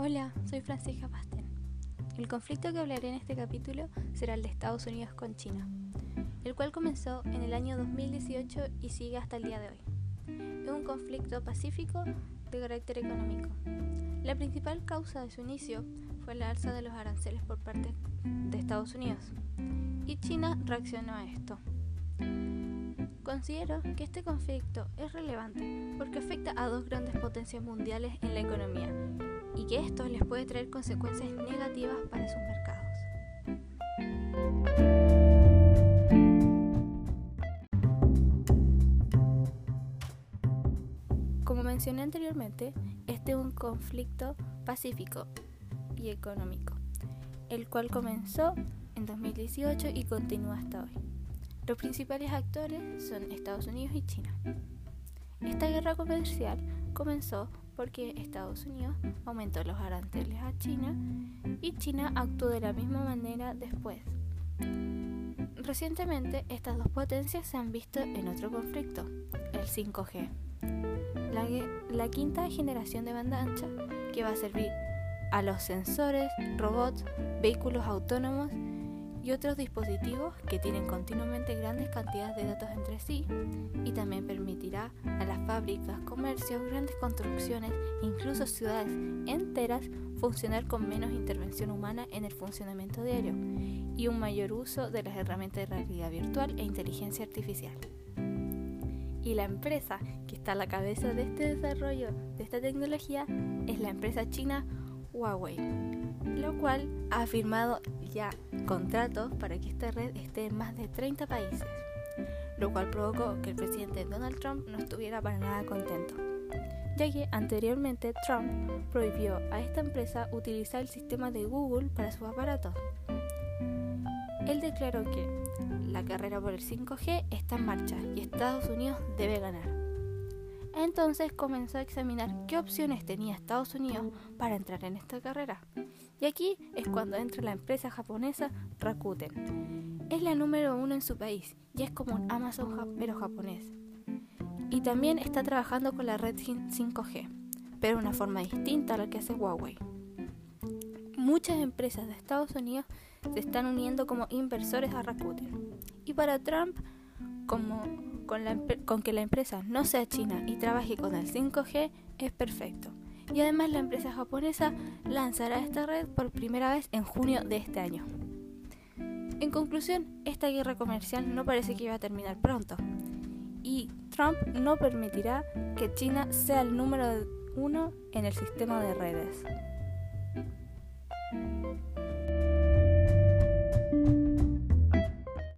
Hola, soy Francisca Pastén. El conflicto que hablaré en este capítulo será el de Estados Unidos con China, el cual comenzó en el año 2018 y sigue hasta el día de hoy. Es un conflicto pacífico de carácter económico. La principal causa de su inicio fue la alza de los aranceles por parte de Estados Unidos, y China reaccionó a esto. Considero que este conflicto es relevante porque afecta a dos grandes potencias mundiales en la economía y que esto les puede traer consecuencias negativas para sus mercados. Como mencioné anteriormente, este es un conflicto pacífico y económico, el cual comenzó en 2018 y continúa hasta hoy. Los principales actores son Estados Unidos y China. Esta guerra comercial comenzó porque Estados Unidos aumentó los aranceles a China y China actuó de la misma manera después. Recientemente estas dos potencias se han visto en otro conflicto, el 5G, la, la quinta generación de banda ancha que va a servir a los sensores, robots, vehículos autónomos y otros dispositivos que tienen continuamente grandes cantidades de datos entre sí y también a las fábricas, comercios, grandes construcciones, incluso ciudades enteras funcionar con menos intervención humana en el funcionamiento diario y un mayor uso de las herramientas de realidad virtual e inteligencia artificial. Y la empresa que está a la cabeza de este desarrollo de esta tecnología es la empresa china Huawei, lo cual ha firmado ya contratos para que esta red esté en más de 30 países, lo cual provocó que el presidente Donald Trump no estuviera para nada contento, ya que anteriormente Trump prohibió a esta empresa utilizar el sistema de Google para sus aparatos. Él declaró que la carrera por el 5G está en marcha y Estados Unidos debe ganar. Entonces comenzó a examinar qué opciones tenía Estados Unidos para entrar en esta carrera. Y aquí es cuando entra la empresa japonesa Rakuten. Es la número uno en su país y es como un Amazon pero japonés. Y también está trabajando con la red 5G, pero de una forma distinta a la que hace Huawei. Muchas empresas de Estados Unidos se están uniendo como inversores a Rakuten. Y para Trump, como con, que la empresa no sea china y trabaje con el 5G es perfecto. Y además la empresa japonesa lanzará esta red por primera vez en junio de este año. En conclusión, esta guerra comercial no parece que iba a terminar pronto. Y Trump no permitirá que China sea el número uno en el sistema de redes.